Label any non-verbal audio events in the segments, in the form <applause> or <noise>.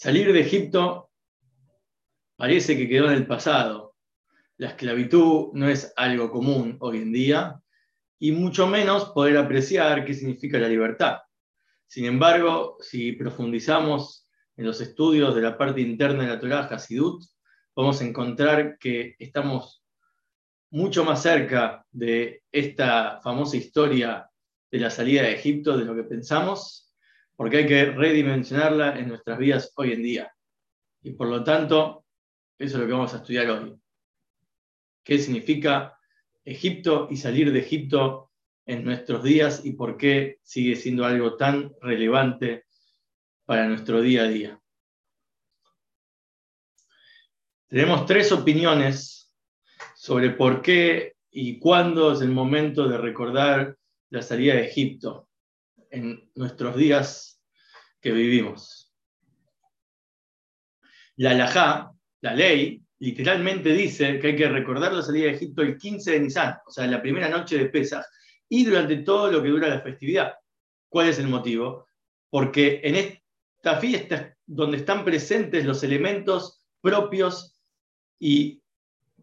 Salir de Egipto parece que quedó en el pasado. La esclavitud no es algo común hoy en día y mucho menos poder apreciar qué significa la libertad. Sin embargo, si profundizamos en los estudios de la parte interna de la Torah Hasidut, vamos a encontrar que estamos mucho más cerca de esta famosa historia de la salida de Egipto de lo que pensamos porque hay que redimensionarla en nuestras vidas hoy en día. Y por lo tanto, eso es lo que vamos a estudiar hoy. ¿Qué significa Egipto y salir de Egipto en nuestros días y por qué sigue siendo algo tan relevante para nuestro día a día? Tenemos tres opiniones sobre por qué y cuándo es el momento de recordar la salida de Egipto en nuestros días que vivimos. La halajá, la ley, literalmente dice que hay que recordar la salida de Egipto el 15 de Nisan, o sea, la primera noche de Pesach, y durante todo lo que dura la festividad. ¿Cuál es el motivo? Porque en esta fiesta donde están presentes los elementos propios y,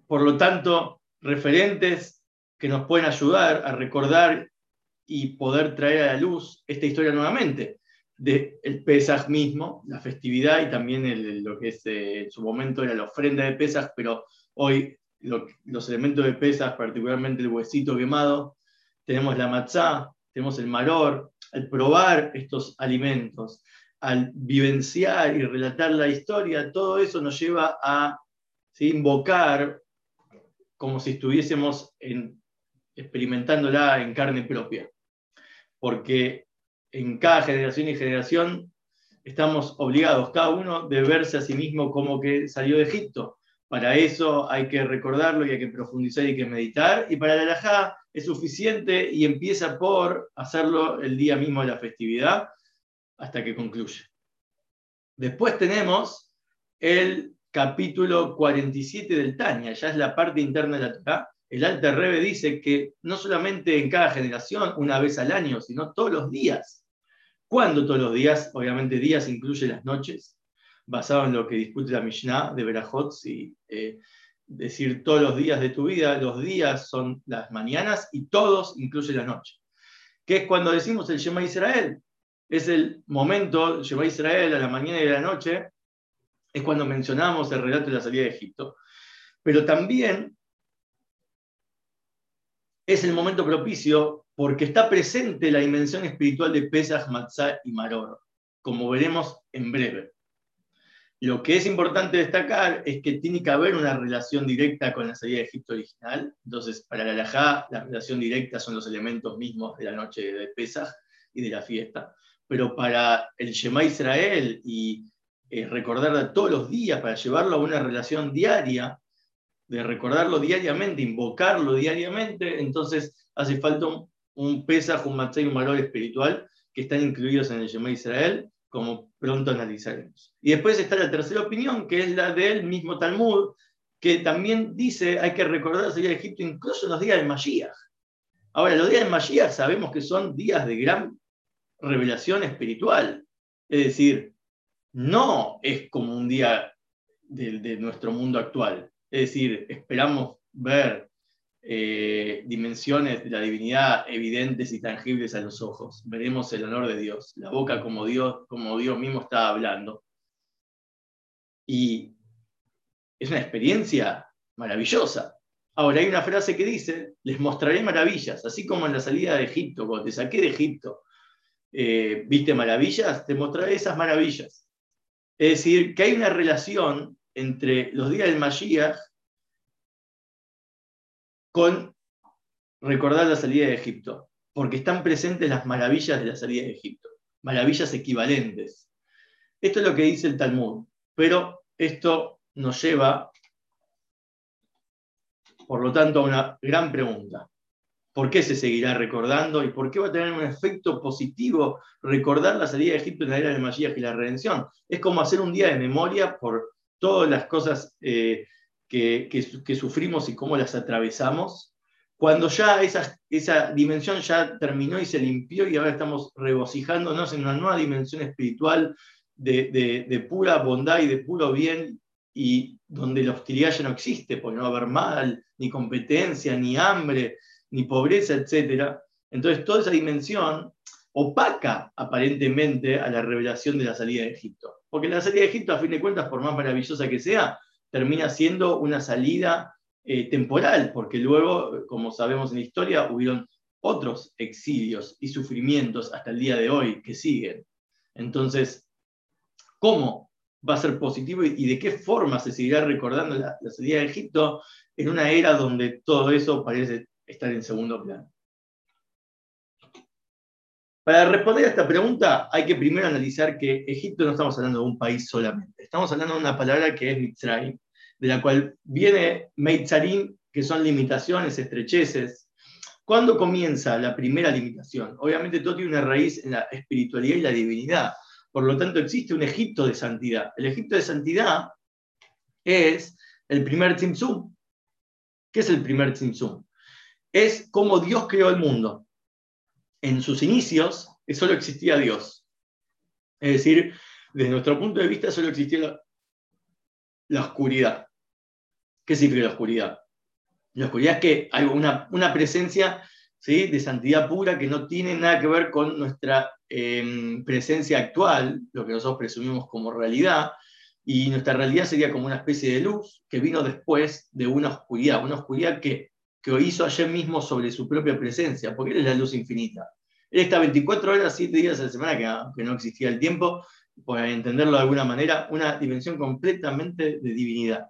por lo tanto, referentes que nos pueden ayudar a recordar y poder traer a la luz esta historia nuevamente del el Pesaj mismo, la festividad y también lo que es, eh, en su momento era la ofrenda de Pesaj, pero hoy los elementos de Pesaj, particularmente el huesito quemado, tenemos la matzá, tenemos el maror, al probar estos alimentos, al vivenciar y relatar la historia, todo eso nos lleva a invocar como si estuviésemos en, experimentándola en carne propia porque en cada generación y generación estamos obligados, cada uno, de verse a sí mismo como que salió de Egipto. Para eso hay que recordarlo y hay que profundizar y hay que meditar. Y para la alajá es suficiente y empieza por hacerlo el día mismo de la festividad hasta que concluye. Después tenemos el capítulo 47 del Tania, ya es la parte interna de la Torah, el Alter Rebe dice que no solamente en cada generación, una vez al año, sino todos los días. ¿Cuándo todos los días? Obviamente días incluye las noches, basado en lo que discute la Mishnah de Berajot, si eh, decir todos los días de tu vida, los días son las mañanas y todos incluye la noche. Que es cuando decimos el Shema Israel. Es el momento, Shema Israel, a la mañana y a la noche, es cuando mencionamos el relato de la salida de Egipto. Pero también es el momento propicio porque está presente la dimensión espiritual de Pesach, Matzah y Maror, como veremos en breve. Lo que es importante destacar es que tiene que haber una relación directa con la salida de Egipto original. Entonces, para la Alajá, la relación directa son los elementos mismos de la noche de Pesach y de la fiesta. Pero para el Shema Israel y eh, recordar todos los días, para llevarlo a una relación diaria, de recordarlo diariamente, invocarlo diariamente, entonces hace falta un, un Pesaj, un Matzah y un valor espiritual que están incluidos en el Shema Israel, como pronto analizaremos. Y después está la tercera opinión, que es la del mismo Talmud, que también dice hay que recordar la salida de Egipto incluso en los días de Mashiach. Ahora, los días de Mashiach sabemos que son días de gran revelación espiritual. Es decir, no es como un día de nuestro mundo actual. Es decir, esperamos ver eh, dimensiones de la divinidad evidentes y tangibles a los ojos. Veremos el honor de Dios, la boca como Dios, como Dios mismo está hablando. Y es una experiencia maravillosa. Ahora hay una frase que dice, les mostraré maravillas, así como en la salida de Egipto, cuando te saqué de Egipto, eh, viste maravillas, te mostraré esas maravillas. Es decir, que hay una relación entre los días del Mashiach con recordar la salida de Egipto, porque están presentes las maravillas de la salida de Egipto, maravillas equivalentes. Esto es lo que dice el Talmud, pero esto nos lleva, por lo tanto, a una gran pregunta. ¿Por qué se seguirá recordando y por qué va a tener un efecto positivo recordar la salida de Egipto en la era del Mashiach y la redención? Es como hacer un día de memoria por todas las cosas eh, que, sufrimos y cómo las atravesamos, cuando ya esa, esa dimensión ya terminó y se limpió y ahora estamos regocijándonos en una nueva dimensión espiritual de, pura bondad y de puro bien y donde la hostilidad ya no existe, porque no va a haber mal, ni competencia, ni hambre, ni pobreza, etc. Entonces toda esa dimensión opaca aparentemente a la revelación de la salida de Egipto. Porque la salida de Egipto, a fin de cuentas, por más maravillosa que sea, termina siendo una salida eh, temporal, porque luego, como sabemos en la historia, hubieron otros exilios y sufrimientos hasta el día de hoy que siguen. Entonces, ¿cómo va a ser positivo y de qué forma se seguirá recordando la, la salida de Egipto en una era donde todo eso parece estar en segundo plano? Para responder a esta pregunta hay que primero analizar que Egipto no estamos hablando de un país solamente, estamos hablando de una palabra que es Mitzrayim, de la cual viene Meitzarim, que son limitaciones, estrecheces. ¿Cuándo comienza la primera limitación? Obviamente todo tiene una raíz en la espiritualidad y la divinidad. Por lo tanto, existe un Egipto de santidad. El Egipto de santidad es el primer Tzimtzum. ¿Qué es el primer Tzimtzum? Es como Dios creó el mundo en sus inicios solo existía Dios. Es decir, desde nuestro punto de vista solo existía la, oscuridad. ¿Qué significa la oscuridad? La oscuridad es que hay una, presencia ¿sí? de santidad pura que no tiene nada que ver con nuestra em, presencia actual, lo que nosotros presumimos como realidad, y nuestra realidad sería como una especie de luz que vino después de una oscuridad, una oscuridad que que hizo ayer mismo sobre su propia presencia, porque Él es la luz infinita. Él está 24 horas, 7 días a la semana, que, no existía el tiempo, para entenderlo de alguna manera, una dimensión completamente de divinidad,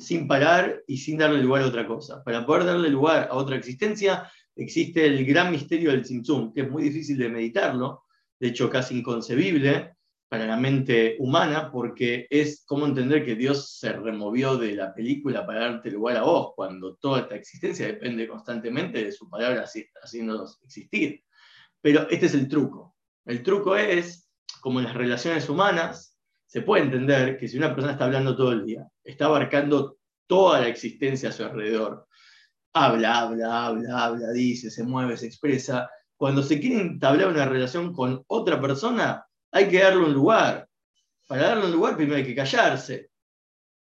sin parar y sin darle lugar a otra cosa. Para poder darle lugar a otra existencia, existe el gran misterio del Tzimtzum, que es muy difícil de meditarlo, de hecho casi inconcebible, para la mente humana, porque es como entender que Dios se removió de la película para darte lugar a vos, cuando toda esta existencia depende constantemente de su palabra haciéndonos existir. Pero este es el truco. El truco es, como en las relaciones humanas, se puede entender que si una persona está hablando todo el día, está abarcando toda la existencia a su alrededor, habla, habla, habla, habla, dice, se mueve, se expresa, cuando se quiere entablar una relación con otra persona, hay que darle un lugar. Para darle un lugar primero hay que callarse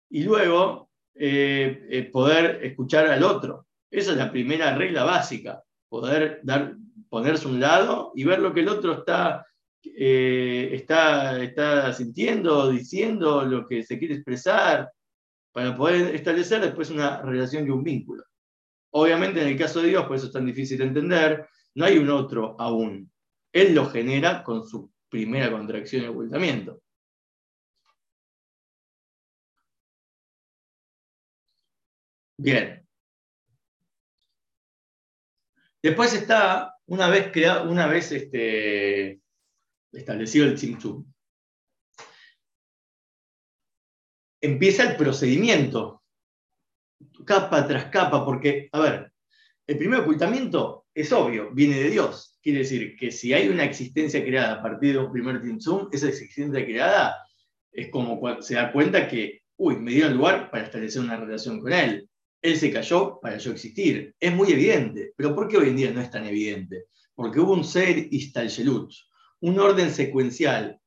y luego eh, eh, poder escuchar al otro. Esa es la primera regla básica, poder dar, ponerse un lado y ver lo que el otro está, eh, está, está sintiendo, diciendo, lo que se quiere expresar, para poder establecer después una relación y un vínculo. Obviamente en el caso de Dios, por eso es tan difícil de entender, no hay un otro aún. Él lo genera con su primera contracción y ocultamiento. Bien. Después está, una vez, creado, una vez este, establecido el Tzimtzum, empieza el procedimiento, capa tras capa, porque, a ver, el primer ocultamiento es obvio, viene de Dios. Quiere decir que si hay una existencia creada a partir de un primer Zoom, esa existencia creada es como se da cuenta que, uy, me dieron lugar para establecer una relación con él. Él se cayó para yo existir. Es muy evidente. Pero ¿por qué hoy en día no es tan evidente? Porque hubo un ser Istalgelut, un orden secuencial,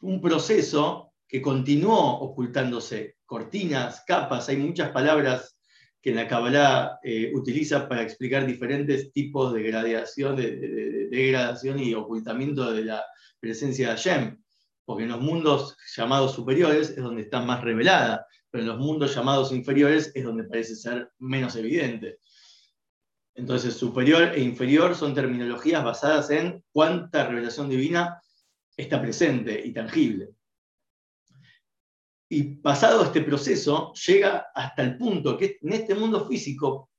un proceso que continuó ocultándose. Cortinas, capas, hay muchas palabras que la Kabbalah eh, utiliza para explicar diferentes tipos de gradación, de, degradación y ocultamiento de la presencia de Hashem. Porque en los mundos llamados superiores es donde está más revelada, pero en los mundos llamados inferiores es donde parece ser menos evidente. Entonces, superior e inferior son terminologías basadas en cuánta revelación divina está presente y tangible. Y pasado este proceso, llega hasta el punto que en este mundo físico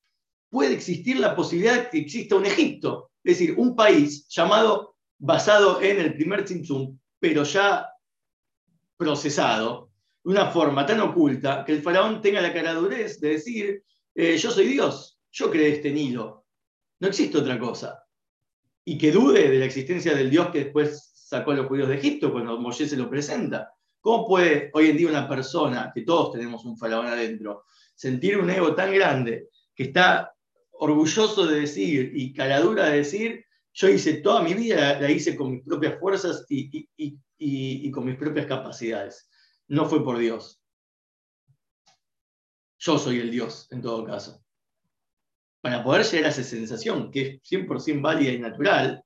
puede existir la posibilidad de que exista un Egipto, es decir, un país llamado, basado en el primer Tzimtzum, pero ya procesado, de una forma tan oculta que el faraón tenga la caradurez de decir, eh, yo soy Dios, yo creé este Nilo, no existe otra cosa. Y que dude de la existencia del Dios que después sacó a los judíos de Egipto cuando Moshe se lo presenta. ¿Cómo puede hoy en día una persona, que todos tenemos un faraón adentro, sentir un ego tan grande que está orgulloso de decir y caladura de decir, yo hice toda mi vida, la hice con mis propias fuerzas y, y con mis propias capacidades. No fue por Dios. Yo soy el Dios, en todo caso. Para poder llegar a esa sensación, que es 100% válida y natural,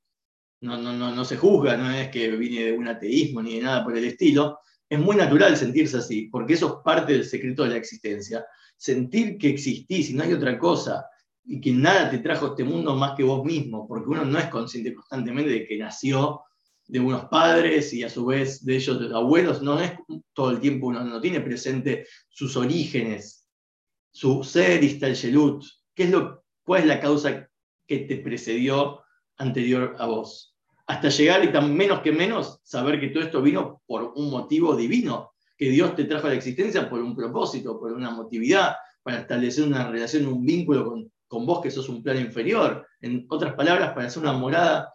no, no, no, no se juzga, no es que vine de un ateísmo ni de nada por el estilo, es muy natural sentirse así, porque eso es parte del secreto de la existencia. Sentir que existís y no hay otra cosa, y que nada te trajo a este mundo más que vos mismo, porque uno no es consciente constantemente de que nació de unos padres y a su vez de ellos, de los abuelos, no es todo el tiempo uno no tiene presente sus orígenes, su ser y Yelut, qué es lo, cuál es la causa que te precedió anterior a vos. Hasta llegar y tan menos que menos saber que todo esto vino por un motivo divino, que Dios te trajo a la existencia por un propósito, por una motividad, para establecer una relación, un vínculo con, vos que sos un plano inferior. En otras palabras, para hacer una morada,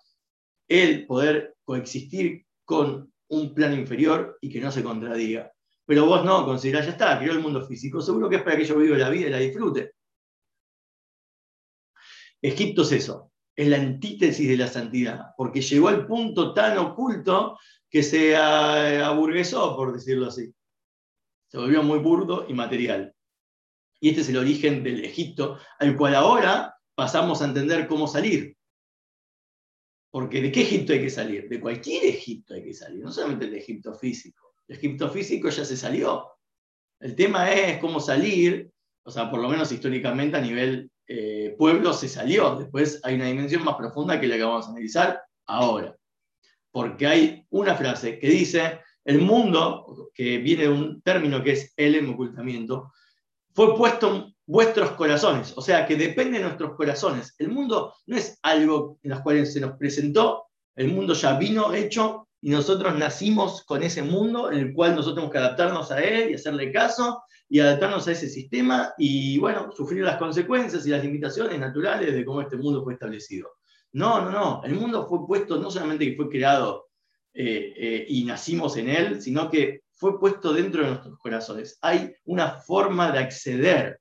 el poder coexistir con un plano inferior y que no se contradiga. Pero vos no, considerás, ya está, creó el mundo físico, seguro que es para que yo viva la vida y la disfrute. Egipto es eso, es la antítesis de la santidad, porque llegó al punto tan oculto que se aburguesó, por decirlo así. Se volvió muy burdo y material. Y este es el origen del Egipto, al cual ahora pasamos a entender cómo salir. Porque ¿de qué Egipto hay que salir? De cualquier Egipto hay que salir, no solamente del Egipto físico. El Egipto físico ya se salió. El tema es cómo salir, o sea, por lo menos históricamente a nivel eh, pueblo se salió. Después hay una dimensión más profunda que la que vamos a analizar ahora. Porque hay una frase que dice, el mundo, que viene de un término que es el ocultamiento, fue puesto en vuestros corazones, o sea que depende de nuestros corazones. El mundo no es algo en los cuales se nos presentó, el mundo ya vino hecho y nosotros nacimos con ese mundo en el cual nosotros tenemos que adaptarnos a él y hacerle caso y adaptarnos a ese sistema y, bueno, sufrir las consecuencias y las limitaciones naturales de cómo este mundo fue establecido. No, no, no, el mundo fue puesto no solamente que fue creado eh, eh, y nacimos en él, sino que fue puesto dentro de nuestros corazones. Hay una forma de acceder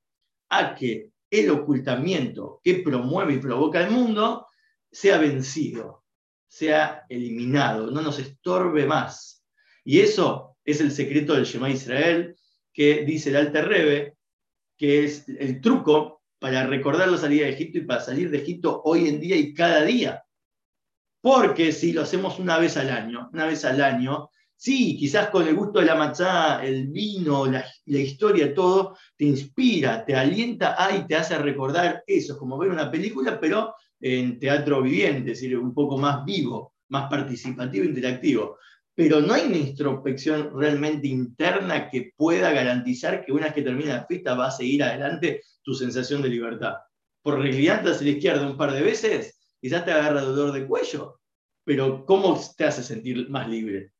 a que el ocultamiento que promueve y provoca el mundo sea vencido, sea eliminado, no nos estorbe más. Y eso es el secreto del Shema Israel, que dice el Alter Rebbe, que es el truco para recordar la salida de Egipto y para salir de Egipto hoy en día y cada día. Porque si lo hacemos una vez al año, una vez al año, Sí, quizás con el gusto de la matzá, el vino, la, historia, todo, te inspira, te alienta y te hace recordar eso, como ver una película, pero en teatro viviente, es decir, un poco más vivo, más participativo, interactivo. Pero no hay una introspección realmente interna que pueda garantizar que una vez que termine la fiesta va a seguir adelante tu sensación de libertad. Por reclinarte hacia la izquierda un par de veces, quizás te agarra dolor de cuello, pero ¿cómo te hace sentir más libre?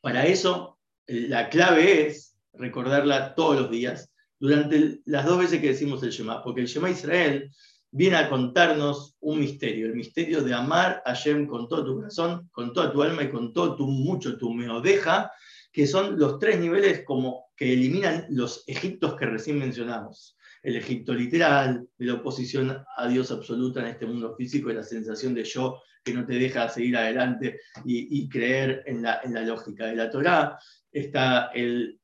Para eso, la clave es recordarla todos los días, durante las dos veces que decimos el Shema, porque el Shema Israel viene a contarnos un misterio, el misterio de amar a Shem con todo tu corazón, con toda tu alma y con todo tu mucho, tu meodeja, que son los tres niveles como que eliminan los Egiptos que recién mencionamos. El Egipto literal, la oposición a Dios absoluta en este mundo físico, y la sensación de yo que no te deja seguir adelante y, creer en la, lógica de la Torá. Está el,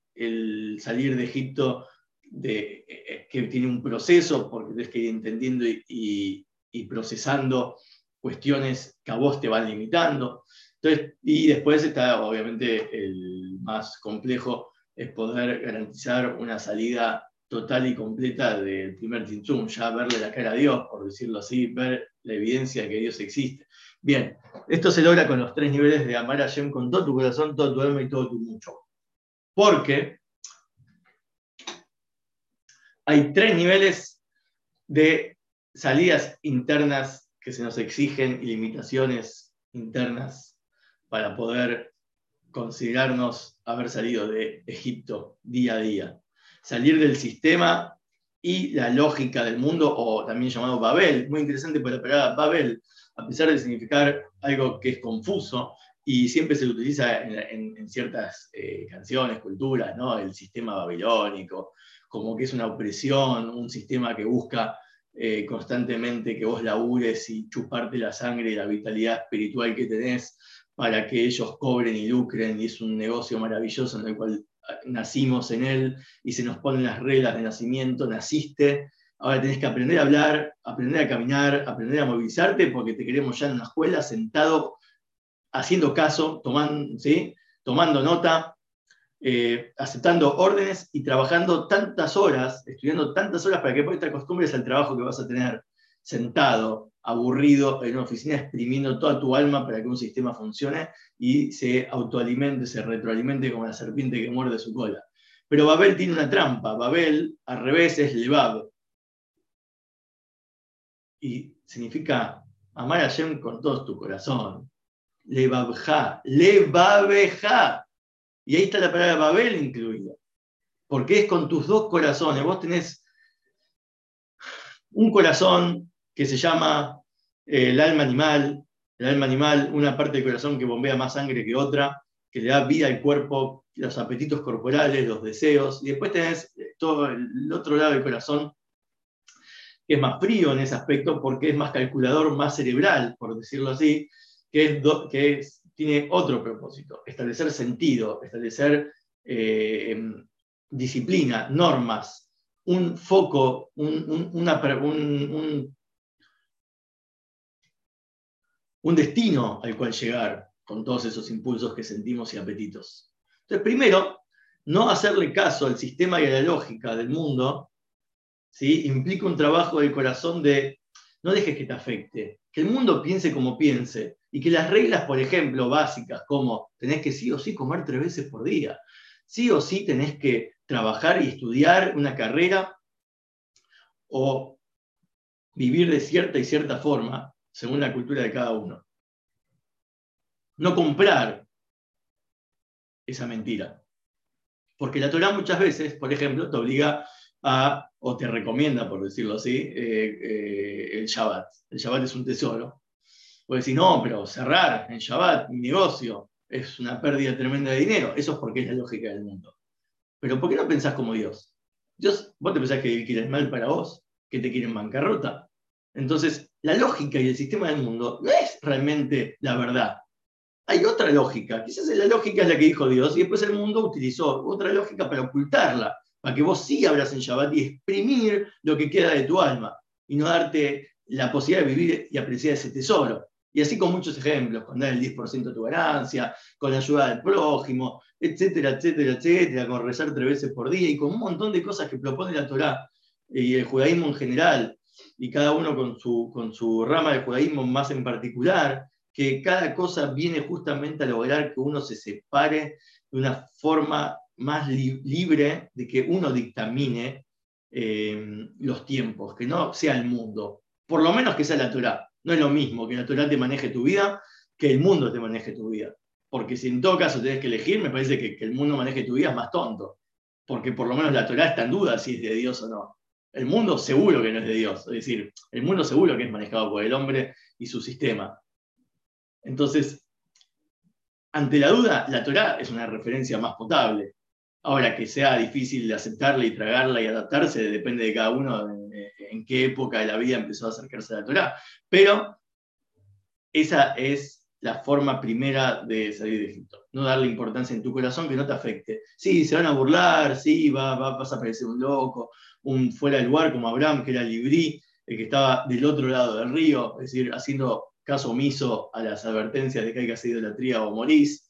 salir de Egipto de, eh, que tiene un proceso, porque tienes que ir entendiendo y, procesando cuestiones que a vos te van limitando. Entonces, y después está obviamente el más complejo, es poder garantizar una salida total y completa del primer Tintum, ya verle la cara a Dios, por decirlo así, ver la evidencia de que Dios existe. Bien, esto se logra con los tres niveles de amar a Shem con todo tu corazón, todo tu alma y todo tu mucho. Porque hay tres niveles de salidas internas que se nos exigen y limitaciones internas para poder considerarnos haber salido de Egipto día a día. Salir del sistema y la lógica del mundo, o también llamado Babel. Muy interesante por la palabra Babel a pesar de significar algo que es confuso, y siempre se utiliza en, ciertas eh, canciones, culturas, el sistema babilónico, como que es una opresión, un sistema que busca eh, constantemente que vos labures y chuparte la sangre y la vitalidad espiritual que tenés para que ellos cobren y lucren, y es un negocio maravilloso en el cual ah, nacimos en él y se nos ponen las reglas de nacimiento, naciste, ahora tenés que aprender a hablar, aprender a caminar, aprender a movilizarte, porque te queremos ya en una escuela sentado, haciendo caso, ¿sí? tomando nota, eh, aceptando órdenes y trabajando tantas horas, estudiando tantas horas para que después te acostumbres al trabajo que vas a tener sentado, aburrido, en una oficina, exprimiendo toda tu alma para que un sistema funcione y se autoalimente, se retroalimente como la serpiente que muerde su cola. Pero Babel tiene una trampa. Babel, al revés, es Lebab. Y significa amar a Shem con todo tu corazón. Lebabja, Lebabeja. Y ahí está la palabra Babel incluida. Porque es con tus dos corazones. Vos tenés un corazón que se llama eh, el alma animal. El alma animal, una parte del corazón que bombea más sangre que otra, que le da vida al cuerpo, los apetitos corporales, los deseos. Y después tenés eh, todo el otro lado del corazón, que es más frío en ese aspecto porque es más calculador, más cerebral, por decirlo así, que, es que tiene otro propósito, establecer sentido, establecer eh, disciplina, normas, un foco, un, un, destino al cual llegar con todos esos impulsos que sentimos y apetitos. Entonces, primero, no hacerle caso al sistema y a la lógica del mundo, ¿sí? implica un trabajo del corazón de no dejes que te afecte, que el mundo piense como piense, y que las reglas, por ejemplo, básicas, como tenés que sí o sí comer tres veces por día, sí o sí tenés que trabajar y estudiar una carrera o vivir de cierta y cierta forma, según la cultura de cada uno. No comprar esa mentira. Porque la Torah muchas veces, por ejemplo, te obliga o te recomienda, por decirlo así, eh, eh, el Shabbat. El Shabbat es un tesoro. Puedes decir, no, pero cerrar en Shabbat mi negocio es una pérdida tremenda de dinero. Eso es porque es la lógica del mundo. Pero ¿por qué no pensás como Dios? Dios, vos te pensás que quiere mal para vos, que te quiere en bancarrota. Entonces, la lógica y el sistema del mundo no es realmente la verdad. Hay otra lógica. Quizás la lógica es la que dijo Dios y después el mundo utilizó otra lógica para ocultarla, para que vos sí abras en Shabbat y exprimir lo que queda de tu alma y no darte la posibilidad de vivir y apreciar ese tesoro. Y así con muchos ejemplos, con dar el 10% de tu ganancia, con la ayuda del prójimo, etcétera, etcétera, etcétera, con rezar tres veces por día y con un montón de cosas que propone la Torá y el judaísmo en general, y cada uno con su, con su rama de judaísmo más en particular, que cada cosa viene justamente a lograr que uno se separe de una forma más libre de que uno dictamine eh, los tiempos, que no sea el mundo, por lo menos que sea la Torá. No es lo mismo que la Torah te maneje tu vida que el mundo te maneje tu vida. Porque si en todo caso tenés que elegir, me parece que, que el mundo maneje tu vida es más tonto. Porque por lo menos la Torah está en duda si es de Dios o no. El mundo seguro que no es de Dios. Es decir, el mundo seguro que es manejado por el hombre y su sistema. Entonces, ante la duda, la Torah es una referencia más potable. Ahora, que sea difícil de aceptarla y tragarla y adaptarse, depende de cada uno en, qué época de la vida empezó a acercarse a la Torah. Pero esa es la forma primera de salir de Egipto. No darle importancia en tu corazón que no te afecte. Sí, se van a burlar, sí, va, va, vas a parecer un loco, un fuera del lugar como Abraham, que era librí, el que estaba del otro lado del río, es decir, haciendo caso omiso a las advertencias de que hay que hacer idolatría o morís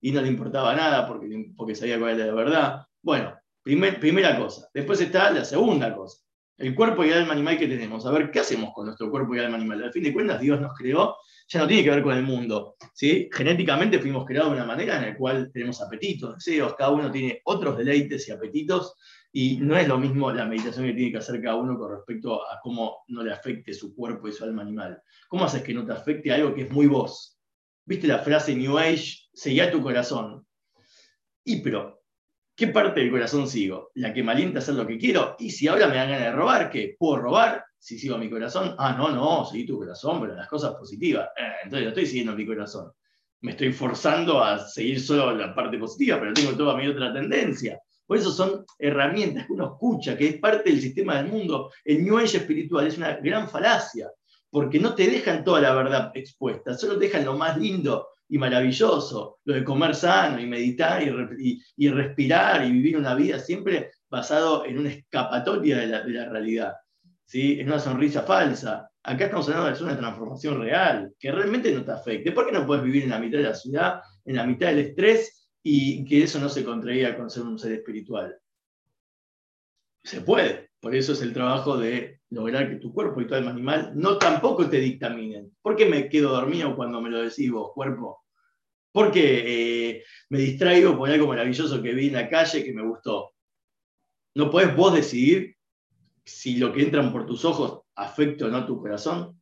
y no le importaba nada porque, porque sabía cuál era la verdad. Bueno, primera cosa. Después está la segunda cosa. El cuerpo y el alma animal que tenemos. A ver, ¿qué hacemos con nuestro cuerpo y alma animal? Al fin de cuentas, Dios nos creó, ya no tiene que ver con el mundo. ¿sí? Genéticamente fuimos creados de una manera en la cual tenemos apetitos, deseos, cada uno tiene otros deleites y apetitos, y no es lo mismo la meditación que tiene que hacer cada uno con respecto a cómo no le afecte su cuerpo y su alma animal. ¿Cómo haces que no te afecte algo que es muy vos? ¿Viste la frase New Age? Seguía tu corazón. Y pero, ¿qué parte del corazón sigo? ¿La que me alienta a hacer lo que quiero? Y si ahora me dan ganas de robar, ¿qué? ¿Puedo robar? Si sigo mi corazón. Ah, no, no, seguí tu corazón, pero las cosas positivas. Eh, entonces no estoy siguiendo mi corazón. Me estoy forzando a seguir solo la parte positiva, pero tengo toda mi otra tendencia. Por eso son herramientas que uno escucha, que es parte del sistema del mundo. El New Age espiritual es una gran falacia, porque no te dejan toda la verdad expuesta, solo te dejan lo más lindo y maravilloso, lo de comer sano y meditar y, respirar y vivir una vida siempre basado en una escapatoria de la, realidad. ¿sí? Es una sonrisa falsa. Acá estamos hablando de una transformación real, que realmente no te afecte. ¿Por qué no puedes vivir en la mitad de la ciudad, en la mitad del estrés y que eso no se contraiga con ser un ser espiritual? Se puede. Por eso es el trabajo de lograr que tu cuerpo y tu alma animal no tampoco te dictaminen. ¿Por qué me quedo dormido cuando me lo decís vos, cuerpo? Porque eh, me distraigo por algo maravilloso que vi en la calle que me gustó. ¿No puedes vos decidir si lo que entran por tus ojos afecta o no tu corazón?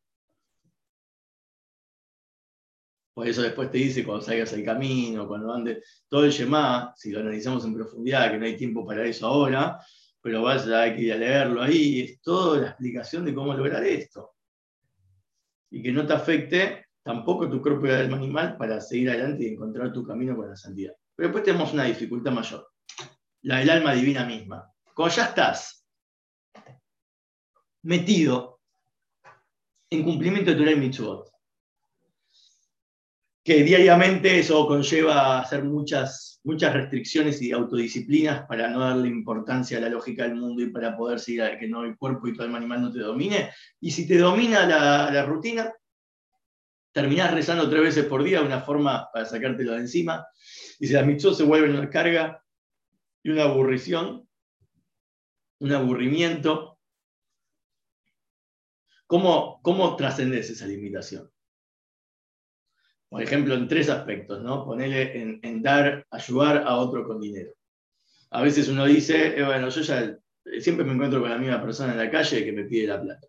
Por eso después te dice cuando salgas al camino, cuando andes, todo el Yemá, si lo analizamos en profundidad, que no hay tiempo para eso ahora, pero vas a que ir a leerlo ahí, es toda la explicación de cómo lograr esto. Y que no te afecte tampoco tu cuerpo y alma animal para seguir adelante y encontrar tu camino con la santidad. Pero después tenemos una dificultad mayor, la del alma divina misma. Cuando ya estás metido en cumplimiento de tu ley mitzvot, que diariamente eso conlleva hacer muchas, muchas restricciones y autodisciplinas para no darle importancia a la lógica del mundo y para poder seguir a que no el cuerpo y todo el animal no te domine. Y si te domina la, rutina, terminás rezando tres veces por día, una forma para sacártelo de encima. Y si las mitzvot se vuelven una carga y una aburrición, un aburrimiento, ¿cómo, cómo trascendes esa limitación? Por ejemplo, en tres aspectos, ¿no? Ponerle en, dar, ayudar a otro con dinero. A veces uno dice, eh, bueno, yo ya siempre me encuentro con la misma persona en la calle que me pide la plata.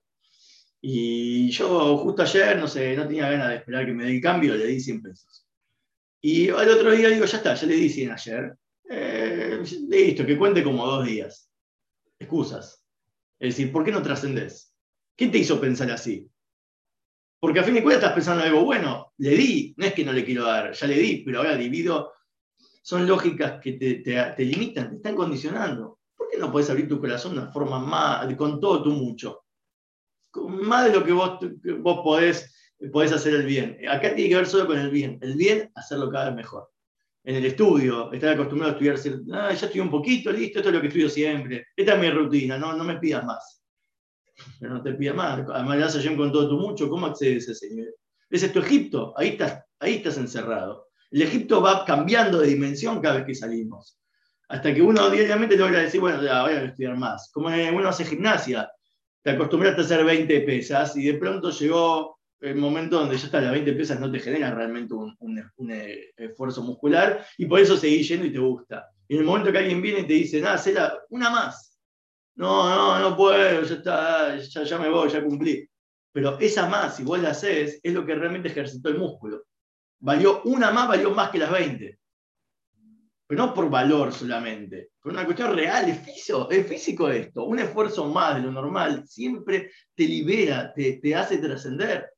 Y yo justo ayer, no sé, no tenía ganas de esperar que me dé el cambio, le di 100 pesos. Y al otro día digo, ya está, ya le di 100 ayer. Eh, listo, que cuente como dos días. Excusas. Es decir, ¿por qué no trascendés? ¿Qué te hizo pensar así? Porque a fin de cuentas estás pensando en algo bueno, le di, no es que no le quiero dar, ya le di, pero ahora divido. Son lógicas que te, limitan, te están condicionando. ¿Por qué no puedes abrir tu corazón de una forma más, con todo tu mucho? Más de lo que vos, vos podés, podés hacer el bien. Acá tiene que ver solo con el bien. El bien, hacerlo cada vez mejor. En el estudio, estar acostumbrado a estudiar, ah, ya estudié un poquito, listo, esto es lo que estudio siempre. Esta es mi rutina, no, no me pidas más pero no te pida más. Además, yo con todo tu mucho, ¿cómo accedes a ese nivel? Ese es tu Egipto, ahí estás, ahí estás encerrado. El Egipto va cambiando de dimensión cada vez que salimos. Hasta que uno diariamente logra decir, bueno, ya voy a estudiar más. Como uno hace gimnasia, te acostumbraste a hacer 20 pesas y de pronto llegó el momento donde ya está, las 20 pesas no te genera realmente un, un, esfuerzo muscular y por eso seguís yendo y te gusta. Y en el momento que alguien viene y te dice, nada, será una más no, no, no puedo, ya, está, ya, me voy, ya cumplí. Pero esa más, si vos la haces, es lo que realmente ejercitó el músculo. Valió una más, valió más que las 20. Pero no por valor solamente, por una cuestión real, es físico, es físico esto. Un esfuerzo más de lo normal siempre te libera, te, te hace trascender.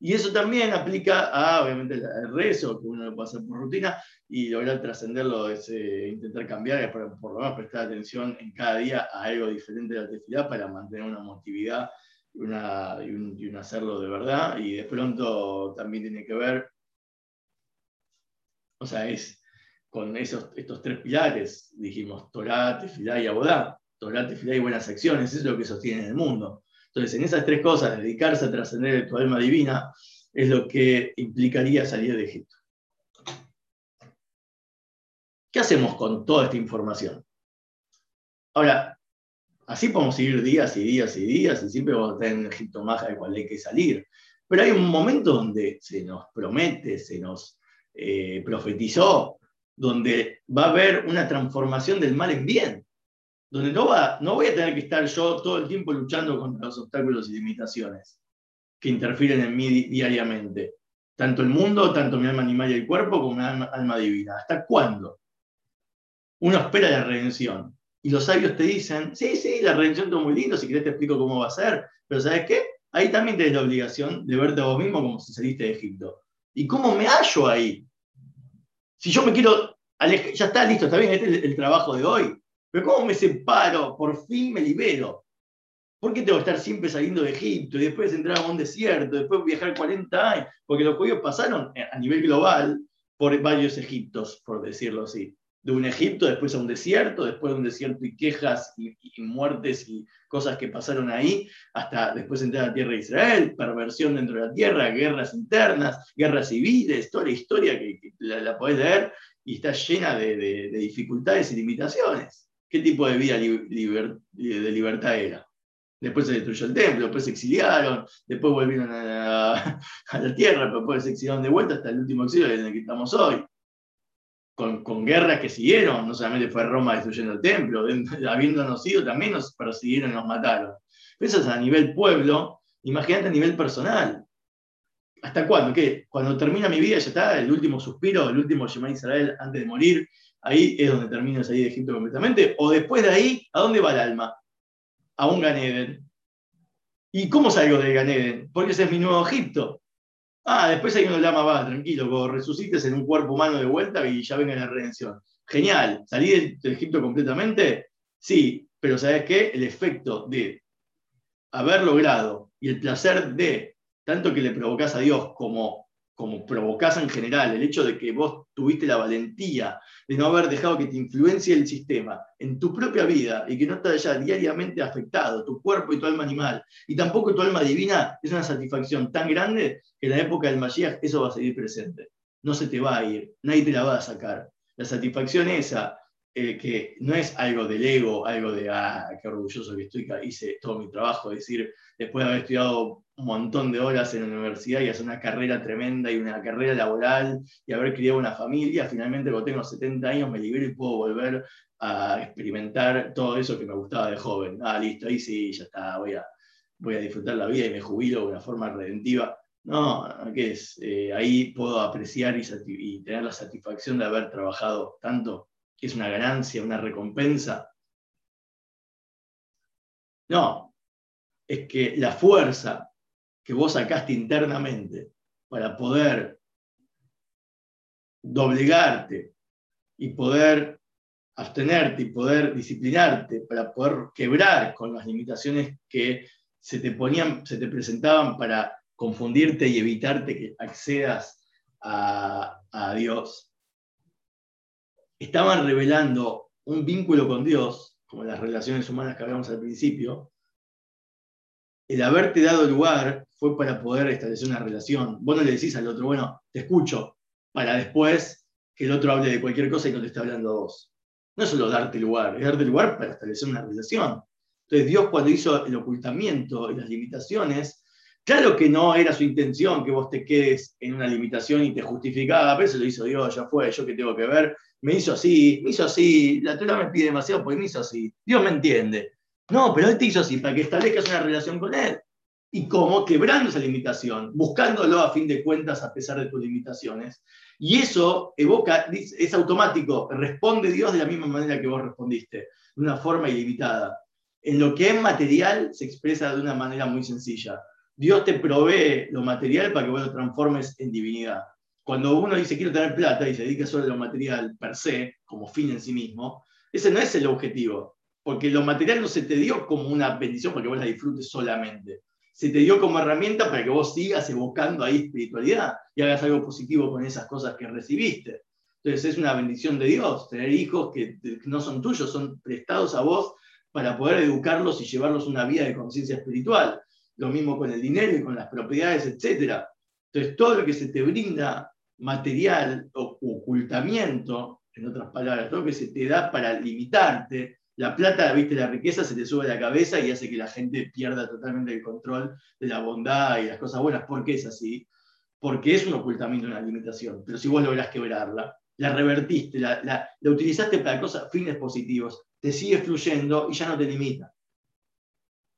Y eso también aplica a, obviamente, el rezo, que uno lo puede hacer por rutina, y lograr trascenderlo es intentar cambiar, por, por, lo menos prestar atención en cada día a algo diferente de la tefilá para mantener una motividad y, un, hacerlo de verdad. Y de pronto también tiene que ver, o sea, es con esos, estos tres pilares, dijimos, Torah, tefilá y abodá. Torah, tefilá y buenas acciones, eso es lo que sostiene el mundo. Entonces, en esas tres cosas, dedicarse a trascender tu alma divina es lo que implicaría salir de Egipto. ¿Qué hacemos con toda esta información? Ahora, así podemos seguir días y días y días y siempre vamos a tener en Egipto más del cual hay que salir. Pero hay un momento donde se nos promete, se nos eh, profetizó, donde va a haber una transformación del mal en bien donde no, va, no voy a tener que estar yo todo el tiempo luchando contra los obstáculos y limitaciones que interfieren en mí diariamente. Tanto el mundo, tanto mi alma animal y el cuerpo, como mi alma, divina. ¿Hasta cuándo? Uno espera la redención. Y los sabios te dicen, sí, sí, la redención es muy lindo, si querés te explico cómo va a ser, pero ¿sabes qué? Ahí también tienes la obligación de verte a vos mismo como si saliste de Egipto. ¿Y cómo me hallo ahí? Si yo me quiero ya está listo, está bien, este es el trabajo de hoy. Pero ¿cómo me separo? Por fin me libero. ¿Por qué tengo que estar siempre saliendo de Egipto y después entrar a un desierto, después viajar 40 años? Porque los judíos pasaron a nivel global por varios Egiptos, por decirlo así. De un Egipto, después a un desierto, después de un desierto y quejas y, muertes y cosas que pasaron ahí, hasta después entrar a la tierra de Israel, perversión dentro de la tierra, guerras internas, guerras civiles, toda la historia que, la, podés leer y está llena de, dificultades y limitaciones. ¿Qué tipo de vida de libertad era? Después se destruyó el templo, después se exiliaron, después volvieron <laughs> a la, tierra, pero después se exiliaron de vuelta hasta el último exilio en el que estamos hoy. Con, con, guerras que siguieron, no solamente fue Roma destruyendo el templo, <laughs> habiéndonos ido también nos persiguieron y nos mataron. Eso es a nivel pueblo, imagínate a nivel personal. ¿Hasta cuándo? ¿Qué? Cuando termina mi vida ya está, el último suspiro, el último Shema Israel antes de morir, ahí es donde termino de salir de Egipto completamente, o después de ahí, ¿a dónde va el alma? a un Ganeden. ¿Y cómo salgo del Ganeden? Porque ese es mi nuevo Egipto. Ah, después hay uno llama, va, tranquilo, resucites en un cuerpo humano de vuelta y ya venga la redención. Genial, ¿salí del, Egipto completamente? Sí, pero ¿sabes qué? El efecto de haber logrado y el placer de, tanto que le provocas a Dios como como provocás en general, el hecho de que vos tuviste la valentía de no haber dejado que te influencie el sistema en tu propia vida y que no te haya diariamente afectado tu cuerpo y tu alma animal, y tampoco tu alma divina, es una satisfacción tan grande que en la época del Mashiach eso va a seguir presente. No se te va a ir, nadie te la va a sacar. La satisfacción esa, eh, que no es algo del ego, algo de, ah, qué orgulloso que estoy, hice todo mi trabajo, es decir, después de haber estudiado un montón de horas en la universidad y hacer una carrera tremenda y una carrera laboral y haber criado una familia, finalmente cuando tengo 70 años me libero y puedo volver a experimentar todo eso que me gustaba de joven. Ah, listo, ahí sí, ya está, voy a, voy a disfrutar la vida y me jubilo de una forma redentiva. No, ¿qué es? Eh, ahí puedo apreciar y tener la satisfacción de haber trabajado tanto, que es una ganancia, una recompensa. No, es que la fuerza que vos sacaste internamente para poder doblegarte y poder abstenerte y poder disciplinarte, para poder quebrar con las limitaciones que se te ponían, se te presentaban para confundirte y evitarte que accedas a, a Dios, estaban revelando un vínculo con Dios, como las relaciones humanas que hablamos al principio, el haberte dado lugar fue para poder establecer una relación. Vos no le decís al otro, bueno, te escucho, para después que el otro hable de cualquier cosa y no te esté hablando a vos. No es solo darte lugar, es darte lugar para establecer una relación. Entonces Dios cuando hizo el ocultamiento y las limitaciones, claro que no era su intención que vos te quedes en una limitación y te justificaba, pero eso lo hizo Dios, ya fue, yo que tengo que ver, me hizo así, me hizo así, la Torah me pide demasiado porque me hizo así. Dios me entiende. No, pero Él te hizo así para que establezcas una relación con Él. ¿Y cómo? Quebrando esa limitación, buscándolo a fin de cuentas a pesar de tus limitaciones. Y eso evoca, es automático, responde Dios de la misma manera que vos respondiste, de una forma ilimitada. En lo que es material se expresa de una manera muy sencilla. Dios te provee lo material para que vos lo transformes en divinidad. Cuando uno dice quiero tener plata y se dedica solo a lo material per se, como fin en sí mismo, ese no es el objetivo porque lo material no se te dio como una bendición para que vos la disfrutes solamente. Se te dio como herramienta para que vos sigas evocando ahí espiritualidad y hagas algo positivo con esas cosas que recibiste. Entonces es una bendición de Dios tener hijos que no son tuyos, son prestados a vos para poder educarlos y llevarlos una vida de conciencia espiritual. Lo mismo con el dinero y con las propiedades, etc. Entonces todo lo que se te brinda material o ocultamiento, en otras palabras, todo lo que se te da para limitarte, la plata, la riqueza se te sube a la cabeza y hace que la gente pierda totalmente el control de la bondad y las cosas buenas. ¿Por qué es así? Porque es un ocultamiento, una limitación. Pero si vos lográs quebrarla, la revertiste, la, la, utilizaste para cosas, fines positivos, te sigue fluyendo y ya no te limita.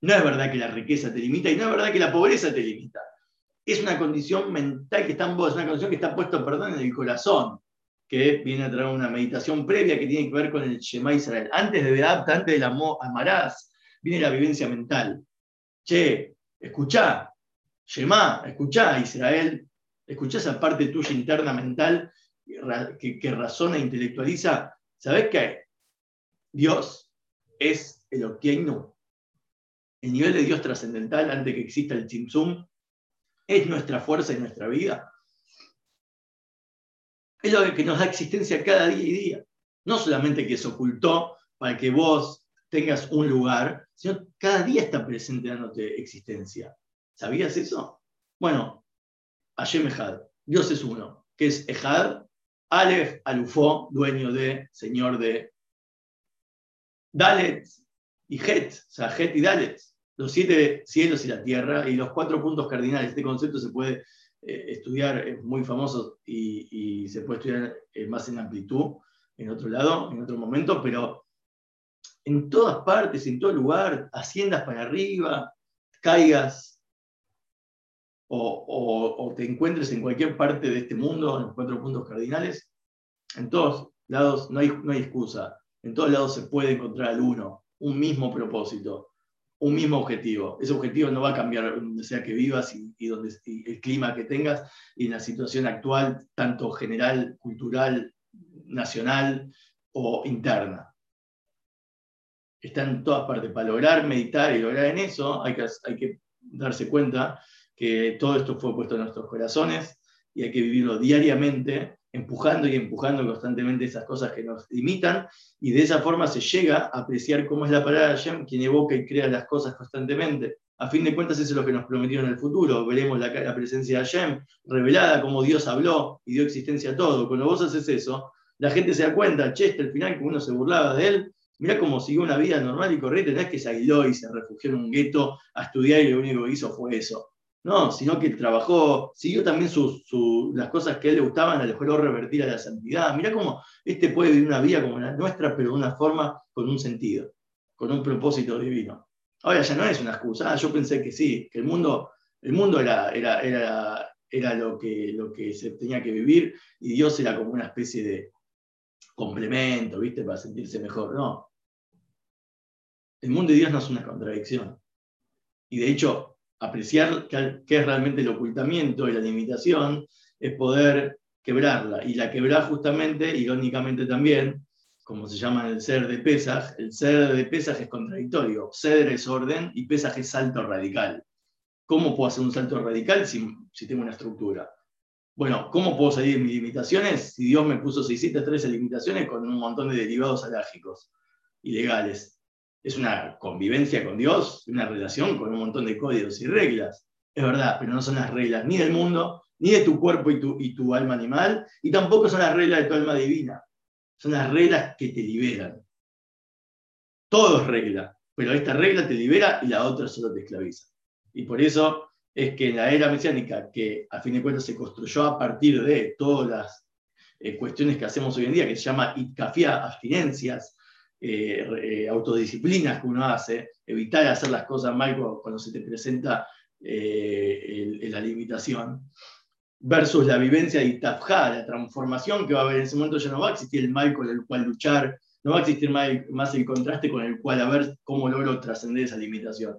No es verdad que la riqueza te limita y no es verdad que la pobreza te limita. Es una condición mental que está en vos, es una condición que está puesta, perdón, en el corazón que viene a traer una meditación previa que tiene que ver con el Shema Israel. Antes de Beat, antes del Amarás, viene la vivencia mental. Che, escuchá, Shema, escuchá Israel, escuchá esa parte tuya interna mental que, razona e intelectualiza, ¿sabes qué? Dios es el Okeinu. El nivel de Dios trascendental antes que exista el Tzimtzum es nuestra fuerza y nuestra vida. Es lo que nos da existencia cada día y día. No solamente que se ocultó para que vos tengas un lugar, sino cada día está presente dándote existencia. ¿Sabías eso? Bueno, Hashem Ejad, Dios es uno, que es Ejad, Aleph Alufó, dueño de, señor de Dalet y Het, o sea, Het y Dalet, los siete cielos y la tierra, y los cuatro puntos cardinales. Este concepto se puede eh, estudiar, es muy famoso y, se puede estudiar eh, más en amplitud en otro lado, en otro momento, pero en todas partes, en todo lugar, haciendas para arriba, caigas o, te encuentres en cualquier parte de este mundo, en los cuatro puntos cardinales, en todos lados no hay, no hay excusa. En todos lados se puede encontrar al uno, un mismo propósito, un mismo objetivo. Ese objetivo no va a cambiar donde sea que vivas y, donde, el clima que tengas y la situación actual, tanto general, cultural, nacional o interna. Está en todas partes. Para lograr meditar y lograr en eso, hay que, hay que darse cuenta que todo esto fue puesto en nuestros corazones y hay que vivirlo diariamente, empujando y empujando constantemente esas cosas que nos limitan, y de esa forma se llega a apreciar cómo es la palabra de Hashem, quien evoca y crea las cosas constantemente. A fin de cuentas, eso es lo que nos prometió en el futuro. Veremos la, presencia de Hashem revelada, como Dios habló y dio existencia a todo. Cuando vos haces eso, la gente se da cuenta, che, hasta el final, que uno se burlaba de él, Mirá cómo siguió una vida normal y corriente, no es que se aisló y se refugió en un gueto a estudiar y lo único que hizo fue eso. No, sino que trabajó, siguió también las cosas que a él le gustaban, le logró revertir a la santidad. Mirá cómo este puede vivir una vida como la nuestra, pero de una forma con un sentido, con un propósito divino. Ahora ya no es una excusa, ah, yo pensé que sí, que el mundo, el mundo era, era, era, era lo, que, lo que se tenía que vivir y Dios era como una especie de complemento, ¿viste? Para sentirse mejor. No. El mundo de Dios no es una contradicción. Y de hecho, apreciar qué es realmente el ocultamiento y la limitación, es poder quebrarla. Y la quebrar justamente, irónicamente también, como se llama en el ser de Pesaj, el ser de Pesaj es contradictorio. Ser es orden y Pesaj es salto radical. ¿Cómo puedo hacer un salto radical si, si tengo una estructura? Bueno, ¿cómo puedo salir de mis limitaciones si Dios me puso 613 limitaciones con un montón de derivados alérgicos ilegales? Es una convivencia con Dios, una relación con un montón de códigos y reglas. Es verdad, pero no son las reglas ni del mundo, ni de tu cuerpo y tu, y tu alma animal, y tampoco son las reglas de tu alma divina. Son las reglas que te liberan. Todo es regla, pero esta regla te libera y la otra solo te esclaviza. Y por eso es que en la era mesiánica, que a fin de cuentas se construyó a partir de todas las eh, cuestiones que hacemos hoy en día, que se llama itkafia, abstinencias, eh, eh, autodisciplinas que uno hace, evitar hacer las cosas mal cuando, se te presenta eh, la limitación, versus la vivencia de Itafja, la transformación que va a haber en ese momento, ya no va a existir el mal con el cual luchar, no va a existir más el contraste con el cual a ver cómo logro trascender esa limitación.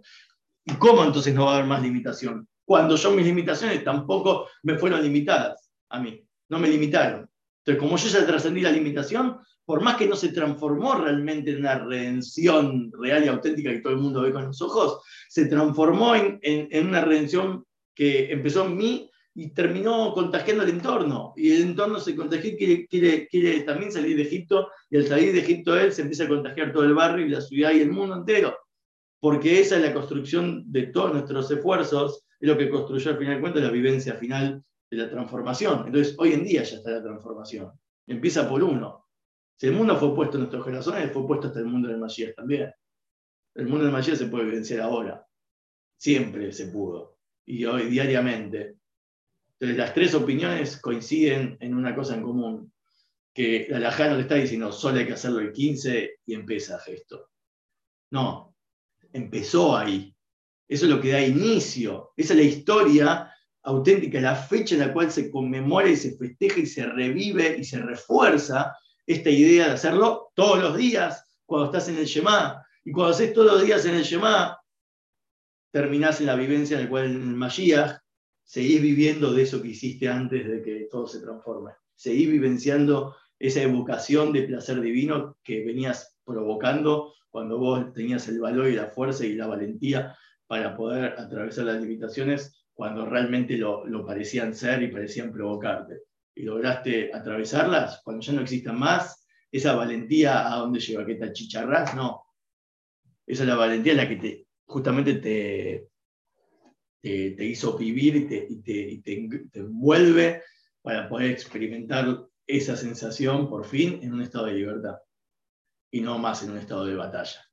¿Y cómo entonces no va a haber más limitación? Cuando yo mis limitaciones tampoco me fueron limitadas a mí, no me limitaron. Entonces, como yo ya trascendí la limitación, por más que no se transformó realmente en una redención real y auténtica que todo el mundo ve con los ojos, se transformó en, una redención que empezó en mí y terminó contagiando el entorno. Y el entorno se contagió y quiere, quiere, también salir de Egipto, y al salir de Egipto él se empieza a contagiar todo el barrio y la ciudad y el mundo entero. Porque esa es la construcción de todos nuestros esfuerzos, es lo que construyó al final de cuentas la vivencia final de la transformación. Entonces, hoy en día ya está la transformación. Empieza por uno. Si el mundo fue puesto en nuestros corazones, fue puesto hasta el mundo del Mashiach también. El mundo del Mashiach se puede vivenciar ahora. Siempre se pudo. Y hoy, diariamente. Entonces, las tres opiniones coinciden en una cosa en común. Que la Lajá no le está diciendo solo hay que hacerlo el 15 y empieza esto. No, empezó ahí. Eso es lo que da inicio. Esa es la historia auténtica, la fecha en la cual se conmemora y se festeja y se revive y se refuerza esta idea de hacerlo todos los días cuando estás en el Shema. Y cuando haces todos los días en el Shema, terminás en la vivencia en la cual en el Mashiach seguís viviendo de eso que hiciste antes de que todo se transforme. seguí vivenciando esa evocación de placer divino que venías provocando cuando vos tenías el valor y la fuerza y la valentía para poder atravesar las limitaciones cuando realmente lo, lo parecían ser y parecían provocarte. Y lograste atravesarlas cuando ya no existan más, esa valentía a dónde lleva, que te achicharrás, no. Esa es la valentía la que te, justamente te, te, hizo vivir y, te, te, envuelve para poder experimentar esa sensación por fin en un estado de libertad y no más en un estado de batalla.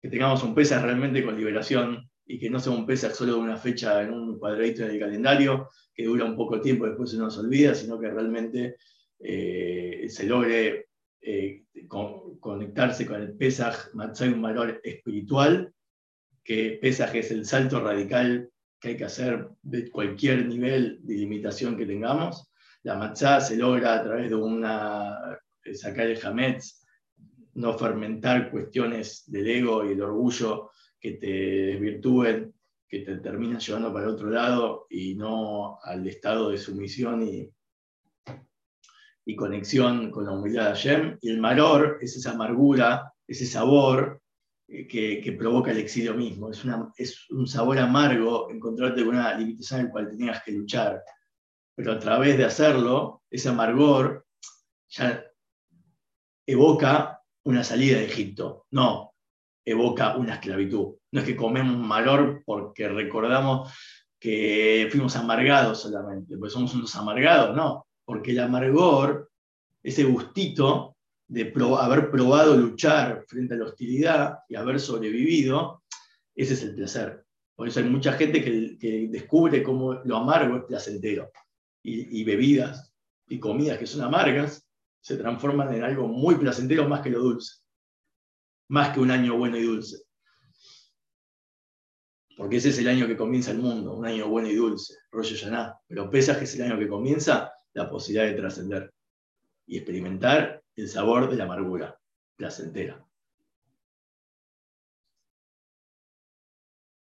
Que tengamos un PESA realmente con liberación y que no sea un PESA solo de una fecha en un cuadradito en el calendario que dura un poco tiempo y después se nos olvida, sino que realmente eh, se logre eh, conectarse con el Pesaj, hay un valor espiritual que Pesaj es el salto radical que hay que hacer de cualquier nivel de limitación que tengamos. La matzá se logra a través de una, sacar el hametz, no fermentar cuestiones del ego y el orgullo que te desvirtúen, que te terminan llevando para el otro lado y no al estado de sumisión y, y conexión con la humildad de Hashem. Y el maror es esa amargura, ese sabor eh, que, provoca el exilio mismo. Es, una, es, un sabor amargo encontrarte con una limitación en la cual tenías que luchar. Pero a través de hacerlo, ese amargor ya evoca una salida de Egipto. No, evoca una esclavitud. No es que comemos maror porque recordamos que fuimos amargados solamente, porque somos unos amargados, no, porque el amargor, ese gustito, de haber probado luchar frente a la hostilidad y haber sobrevivido, ese es el placer. Por eso hay mucha gente que, descubre cómo lo amargo es placentero. Y, y, bebidas y comidas que son amargas se transforman en algo muy placentero más que lo dulce. Más que un año bueno y dulce. Porque ese es el año que comienza el mundo, un año bueno y dulce, rollo Yaná. Pero pesa que es el año que comienza la posibilidad de trascender y experimentar el sabor de la amargura placentera.